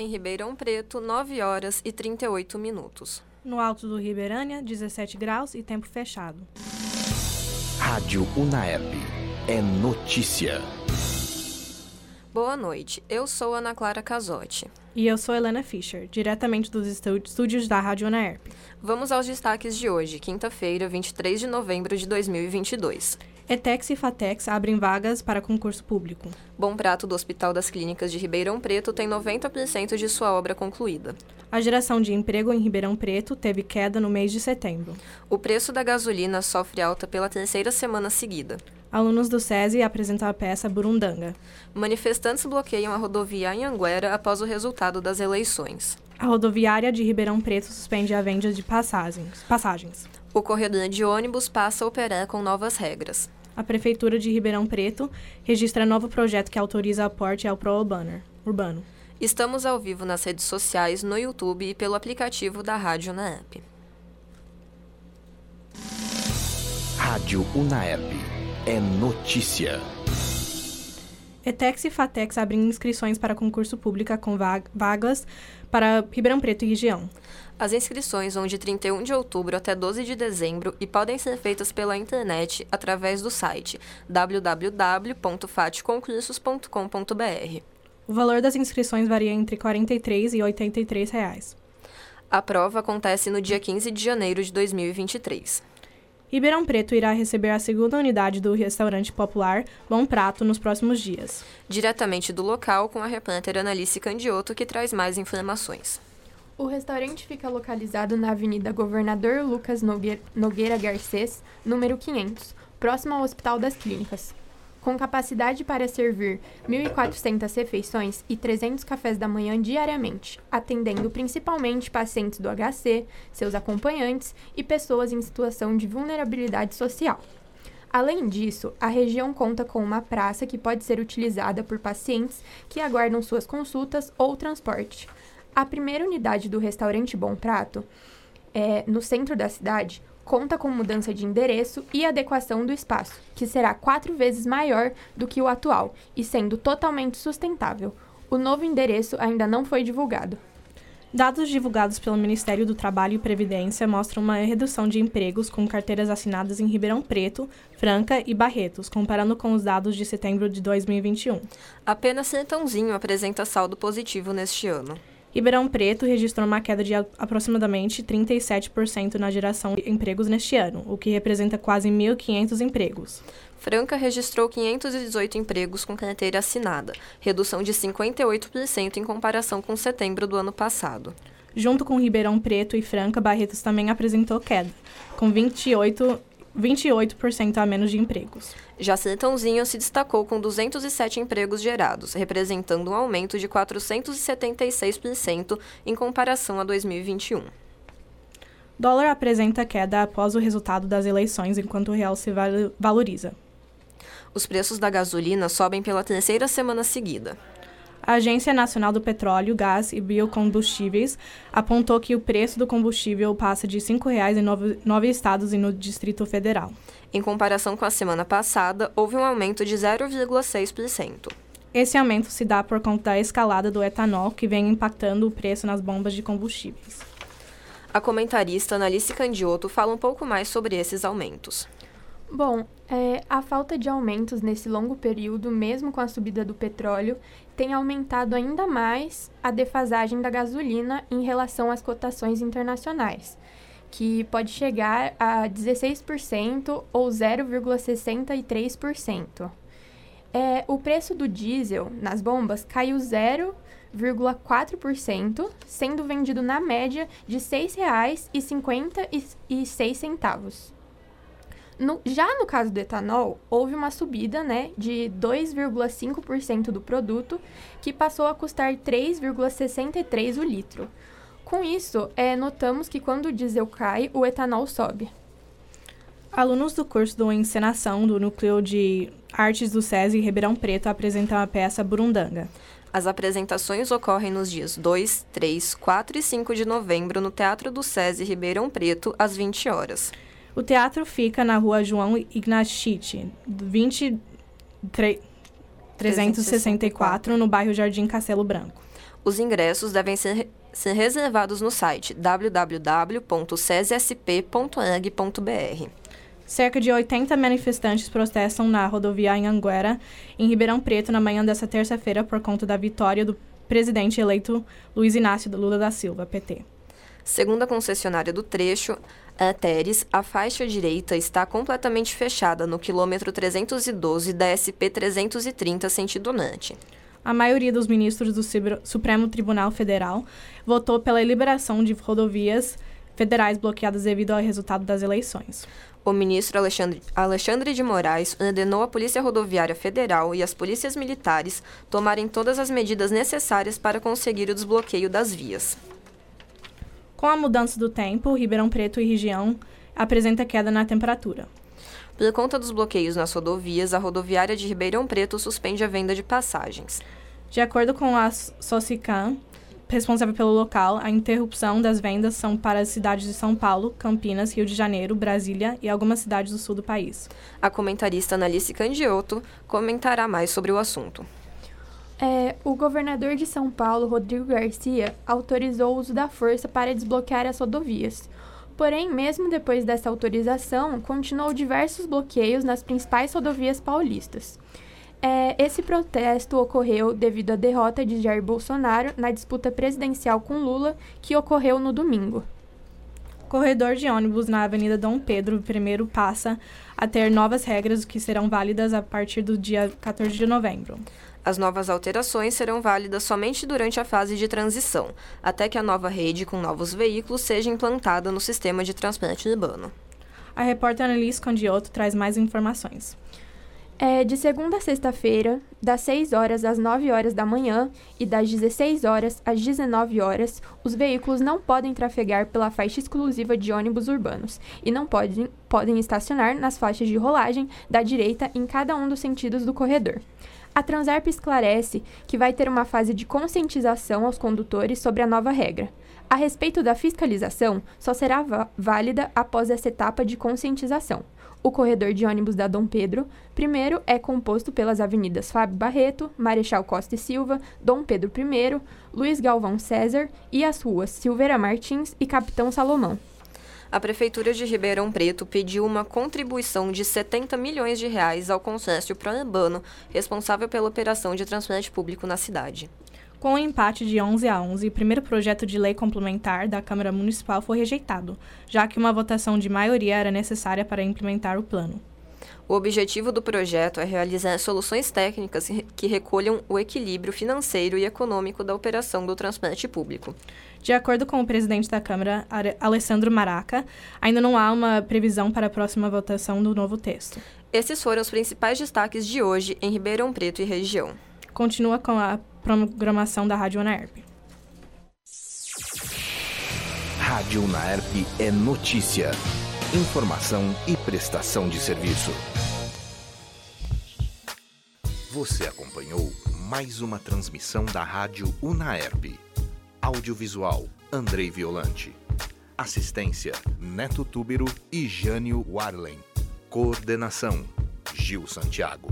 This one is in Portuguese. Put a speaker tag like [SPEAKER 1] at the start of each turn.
[SPEAKER 1] Em Ribeirão Preto, 9 horas e 38 minutos.
[SPEAKER 2] No alto do Ribeirânia, 17 graus e tempo fechado.
[SPEAKER 3] Rádio Unaep. É notícia.
[SPEAKER 1] Boa noite, eu sou Ana Clara Casotti.
[SPEAKER 2] E eu sou Helena Fischer, diretamente dos estúdios da Rádio Unaerp.
[SPEAKER 1] Vamos aos destaques de hoje, quinta-feira, 23 de novembro de 2022.
[SPEAKER 2] ETEX e FATEX abrem vagas para concurso público.
[SPEAKER 1] Bom Prato do Hospital das Clínicas de Ribeirão Preto tem 90% de sua obra concluída.
[SPEAKER 2] A geração de emprego em Ribeirão Preto teve queda no mês de setembro.
[SPEAKER 1] O preço da gasolina sofre alta pela terceira semana seguida.
[SPEAKER 2] Alunos do SESI apresentam a peça Burundanga.
[SPEAKER 1] Manifestantes bloqueiam a rodovia Anhanguera após o resultado das eleições.
[SPEAKER 2] A rodoviária de Ribeirão Preto suspende a venda de passagens. passagens.
[SPEAKER 1] O corredor de ônibus passa a operar com novas regras
[SPEAKER 2] a Prefeitura de Ribeirão Preto registra novo projeto que autoriza aporte ao ProUrbano. Urbano.
[SPEAKER 1] Estamos ao vivo nas redes sociais, no YouTube e pelo aplicativo da Rádio Unaep.
[SPEAKER 3] Rádio Unaep. É notícia.
[SPEAKER 2] ETEX e FATEX abrem inscrições para concurso público com vagas para Ribeirão Preto e região.
[SPEAKER 1] As inscrições vão de 31 de outubro até 12 de dezembro e podem ser feitas pela internet através do site www.fatconcursos.com.br.
[SPEAKER 2] O valor das inscrições varia entre R$ 43 e 83 reais.
[SPEAKER 1] A prova acontece no dia 15 de janeiro de 2023.
[SPEAKER 2] Ribeirão Preto irá receber a segunda unidade do restaurante popular Bom Prato nos próximos dias.
[SPEAKER 1] Diretamente do local, com a repórter Analice Candioto, que traz mais informações.
[SPEAKER 4] O restaurante fica localizado na Avenida Governador Lucas Nogueira Garcês, número 500, próximo ao Hospital das Clínicas. Com capacidade para servir 1.400 refeições e 300 cafés da manhã diariamente, atendendo principalmente pacientes do HC, seus acompanhantes e pessoas em situação de vulnerabilidade social. Além disso, a região conta com uma praça que pode ser utilizada por pacientes que aguardam suas consultas ou transporte a primeira unidade do restaurante Bom Prato, é, no centro da cidade, conta com mudança de endereço e adequação do espaço, que será quatro vezes maior do que o atual e sendo totalmente sustentável. O novo endereço ainda não foi divulgado.
[SPEAKER 2] Dados divulgados pelo Ministério do Trabalho e Previdência mostram uma redução de empregos com carteiras assinadas em Ribeirão Preto, Franca e Barretos, comparando com os dados de setembro de 2021.
[SPEAKER 1] Apenas Sertãozinho apresenta saldo positivo neste ano.
[SPEAKER 2] Ribeirão Preto registrou uma queda de aproximadamente 37% na geração de empregos neste ano, o que representa quase 1.500 empregos.
[SPEAKER 1] Franca registrou 518 empregos com carteira assinada, redução de 58% em comparação com setembro do ano passado.
[SPEAKER 2] Junto com Ribeirão Preto e Franca, Barretos também apresentou queda, com 28 28% a menos de empregos.
[SPEAKER 1] Já Sertãozinho se destacou com 207 empregos gerados, representando um aumento de 476% em comparação a 2021.
[SPEAKER 2] Dólar apresenta queda após o resultado das eleições, enquanto o real se valoriza.
[SPEAKER 1] Os preços da gasolina sobem pela terceira semana seguida.
[SPEAKER 2] A Agência Nacional do Petróleo, Gás e Biocombustíveis apontou que o preço do combustível passa de R$ 5,00 em nove, nove estados e no Distrito Federal.
[SPEAKER 1] Em comparação com a semana passada, houve um aumento de 0,6%.
[SPEAKER 2] Esse aumento se dá por conta da escalada do etanol, que vem impactando o preço nas bombas de combustíveis.
[SPEAKER 1] A comentarista Analice Candioto fala um pouco mais sobre esses aumentos.
[SPEAKER 4] Bom, é, a falta de aumentos nesse longo período, mesmo com a subida do petróleo, tem aumentado ainda mais a defasagem da gasolina em relação às cotações internacionais, que pode chegar a 16% ou 0,63%. É, o preço do diesel nas bombas caiu 0,4%, sendo vendido na média de R$ 6,56. No, já no caso do etanol, houve uma subida né, de 2,5% do produto, que passou a custar 3,63 o litro. Com isso, é, notamos que quando o diesel cai, o etanol sobe.
[SPEAKER 2] Alunos do curso de Encenação do Núcleo de Artes do SESI Ribeirão Preto apresentam a peça Burundanga.
[SPEAKER 1] As apresentações ocorrem nos dias 2, 3, 4 e 5 de novembro no Teatro do SESI Ribeirão Preto, às 20 horas.
[SPEAKER 2] O teatro fica na rua João Ignatite, 20, 364, no bairro Jardim Castelo Branco.
[SPEAKER 1] Os ingressos devem ser, ser reservados no site www.cesesp.eg.br.
[SPEAKER 2] Cerca de 80 manifestantes protestam na rodovia em Anguera, em Ribeirão Preto, na manhã desta terça-feira, por conta da vitória do presidente eleito Luiz Inácio Lula da Silva, PT.
[SPEAKER 1] Segundo a concessionária do trecho, a Teres, a faixa direita está completamente fechada no quilômetro 312 da SP 330 sentido norte.
[SPEAKER 2] A maioria dos ministros do Supremo Tribunal Federal votou pela liberação de rodovias federais bloqueadas devido ao resultado das eleições.
[SPEAKER 1] O ministro Alexandre, Alexandre de Moraes ordenou à Polícia Rodoviária Federal e às polícias militares tomarem todas as medidas necessárias para conseguir o desbloqueio das vias.
[SPEAKER 2] Com a mudança do tempo, Ribeirão Preto e região apresenta queda na temperatura.
[SPEAKER 1] Por conta dos bloqueios nas rodovias, a rodoviária de Ribeirão Preto suspende a venda de passagens.
[SPEAKER 2] De acordo com a Socicam, responsável pelo local, a interrupção das vendas são para as cidades de São Paulo, Campinas, Rio de Janeiro, Brasília e algumas cidades do sul do país.
[SPEAKER 1] A comentarista Analice Candioto comentará mais sobre o assunto.
[SPEAKER 4] É, o governador de São Paulo, Rodrigo Garcia, autorizou o uso da força para desbloquear as rodovias. Porém, mesmo depois dessa autorização, continuou diversos bloqueios nas principais rodovias paulistas. É, esse protesto ocorreu devido à derrota de Jair Bolsonaro na disputa presidencial com Lula, que ocorreu no domingo.
[SPEAKER 2] O corredor de ônibus na Avenida Dom Pedro I passa a ter novas regras que serão válidas a partir do dia 14 de novembro.
[SPEAKER 1] As novas alterações serão válidas somente durante a fase de transição, até que a nova rede com novos veículos seja implantada no sistema de transporte urbano.
[SPEAKER 2] A repórter Annelise Condioto traz mais informações.
[SPEAKER 4] É de segunda a sexta-feira, das 6 horas às 9 horas da manhã e das 16 horas às 19 horas, os veículos não podem trafegar pela faixa exclusiva de ônibus urbanos e não podem, podem estacionar nas faixas de rolagem da direita em cada um dos sentidos do corredor. A Transarp esclarece que vai ter uma fase de conscientização aos condutores sobre a nova regra. A respeito da fiscalização, só será válida após essa etapa de conscientização. O corredor de ônibus da Dom Pedro, primeiro, é composto pelas avenidas Fábio Barreto, Marechal Costa e Silva, Dom Pedro I, Luiz Galvão César e as ruas Silveira Martins e Capitão Salomão
[SPEAKER 1] a Prefeitura de Ribeirão Preto pediu uma contribuição de 70 milhões de reais ao consórcio Proebano, responsável pela operação de transporte público na cidade.
[SPEAKER 2] Com o um empate de 11 a 11, o primeiro projeto de lei complementar da Câmara Municipal foi rejeitado, já que uma votação de maioria era necessária para implementar o plano.
[SPEAKER 1] O objetivo do projeto é realizar soluções técnicas que recolham o equilíbrio financeiro e econômico da operação do transporte público.
[SPEAKER 2] De acordo com o presidente da Câmara, Alessandro Maraca, ainda não há uma previsão para a próxima votação do novo texto.
[SPEAKER 1] Esses foram os principais destaques de hoje em Ribeirão Preto e região.
[SPEAKER 2] Continua com a programação da Rádio Unaerp.
[SPEAKER 3] Rádio Unaerp é notícia informação e prestação de serviço. Você acompanhou mais uma transmissão da Rádio Unaerp. Audiovisual Andrei Violante. Assistência Neto Túbero e Jânio Warlen. Coordenação Gil Santiago.